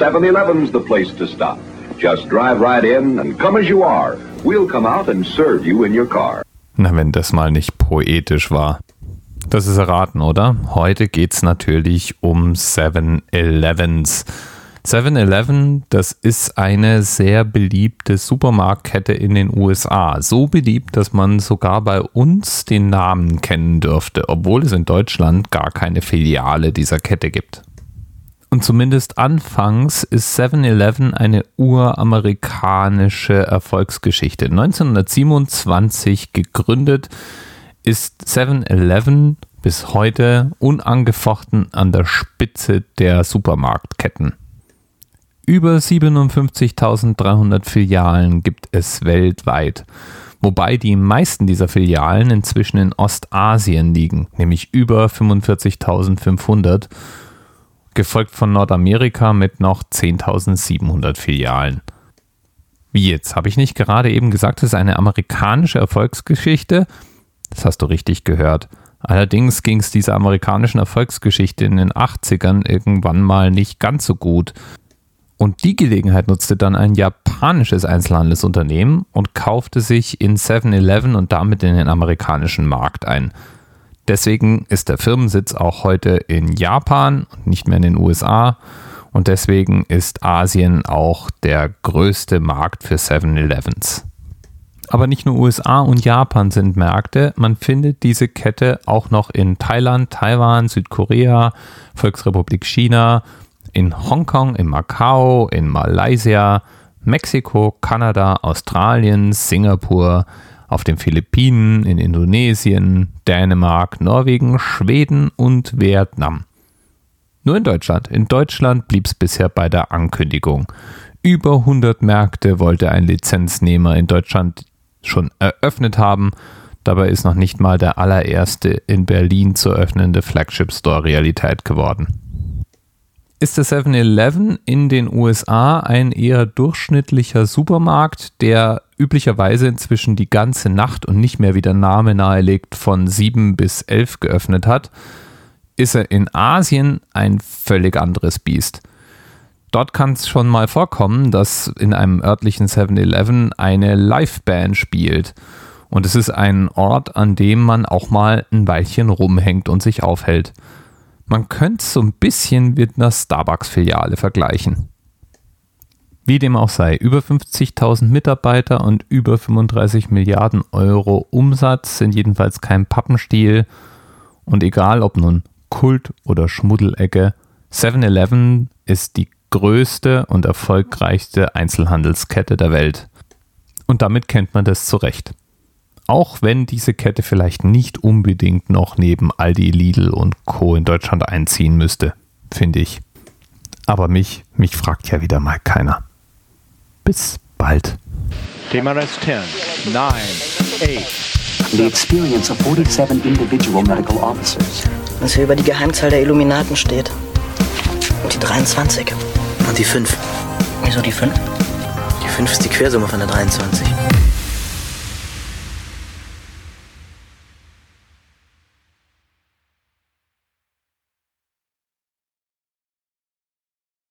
7-Eleven's the place to stop. Just drive right in and come as you are. We'll come out and serve you in your car. Na, wenn das mal nicht poetisch war. Das ist erraten, oder? Heute geht's natürlich um 7-Elevens. 7-Eleven, das ist eine sehr beliebte Supermarktkette in den USA. So beliebt, dass man sogar bei uns den Namen kennen dürfte, obwohl es in Deutschland gar keine Filiale dieser Kette gibt. Und zumindest anfangs ist 7-Eleven eine uramerikanische Erfolgsgeschichte. 1927 gegründet ist 7-Eleven bis heute unangefochten an der Spitze der Supermarktketten. Über 57.300 Filialen gibt es weltweit, wobei die meisten dieser Filialen inzwischen in Ostasien liegen, nämlich über 45.500 gefolgt von Nordamerika mit noch 10.700 Filialen. Wie jetzt? Habe ich nicht gerade eben gesagt, es ist eine amerikanische Erfolgsgeschichte? Das hast du richtig gehört. Allerdings ging es dieser amerikanischen Erfolgsgeschichte in den 80ern irgendwann mal nicht ganz so gut. Und die Gelegenheit nutzte dann ein japanisches Einzelhandelsunternehmen und kaufte sich in 7-Eleven und damit in den amerikanischen Markt ein. Deswegen ist der Firmensitz auch heute in Japan und nicht mehr in den USA. Und deswegen ist Asien auch der größte Markt für 7-Elevens. Aber nicht nur USA und Japan sind Märkte. Man findet diese Kette auch noch in Thailand, Taiwan, Südkorea, Volksrepublik China, in Hongkong, in Macau, in Malaysia, Mexiko, Kanada, Australien, Singapur, auf den Philippinen, in Indonesien, Dänemark, Norwegen, Schweden und Vietnam. Nur in Deutschland. In Deutschland blieb es bisher bei der Ankündigung. Über 100 Märkte wollte ein Lizenznehmer in Deutschland schon eröffnet haben. Dabei ist noch nicht mal der allererste in Berlin zu öffnende Flagship Store Realität geworden ist der 7-Eleven in den USA ein eher durchschnittlicher Supermarkt, der üblicherweise inzwischen die ganze Nacht und nicht mehr wie der Name nahelegt von 7 bis 11 geöffnet hat, ist er in Asien ein völlig anderes Biest. Dort kann es schon mal vorkommen, dass in einem örtlichen 7-Eleven eine Liveband spielt. Und es ist ein Ort, an dem man auch mal ein Weilchen rumhängt und sich aufhält. Man könnte es so ein bisschen mit einer Starbucks-Filiale vergleichen. Wie dem auch sei, über 50.000 Mitarbeiter und über 35 Milliarden Euro Umsatz sind jedenfalls kein Pappenstiel. Und egal ob nun Kult oder Schmuddelecke, 7-Eleven ist die größte und erfolgreichste Einzelhandelskette der Welt. Und damit kennt man das zurecht. Auch wenn diese Kette vielleicht nicht unbedingt noch neben Aldi, Lidl und Co. in Deutschland einziehen müsste, finde ich. Aber mich, mich fragt ja wieder mal keiner. Bis bald. TMRS 10, 9, 8. The experience of 47 individual medical officers. Was hier über die Geheimzahl der Illuminaten steht. Und die 23. Und die 5. Wieso die 5? Die 5 ist die Quersumme von der 23.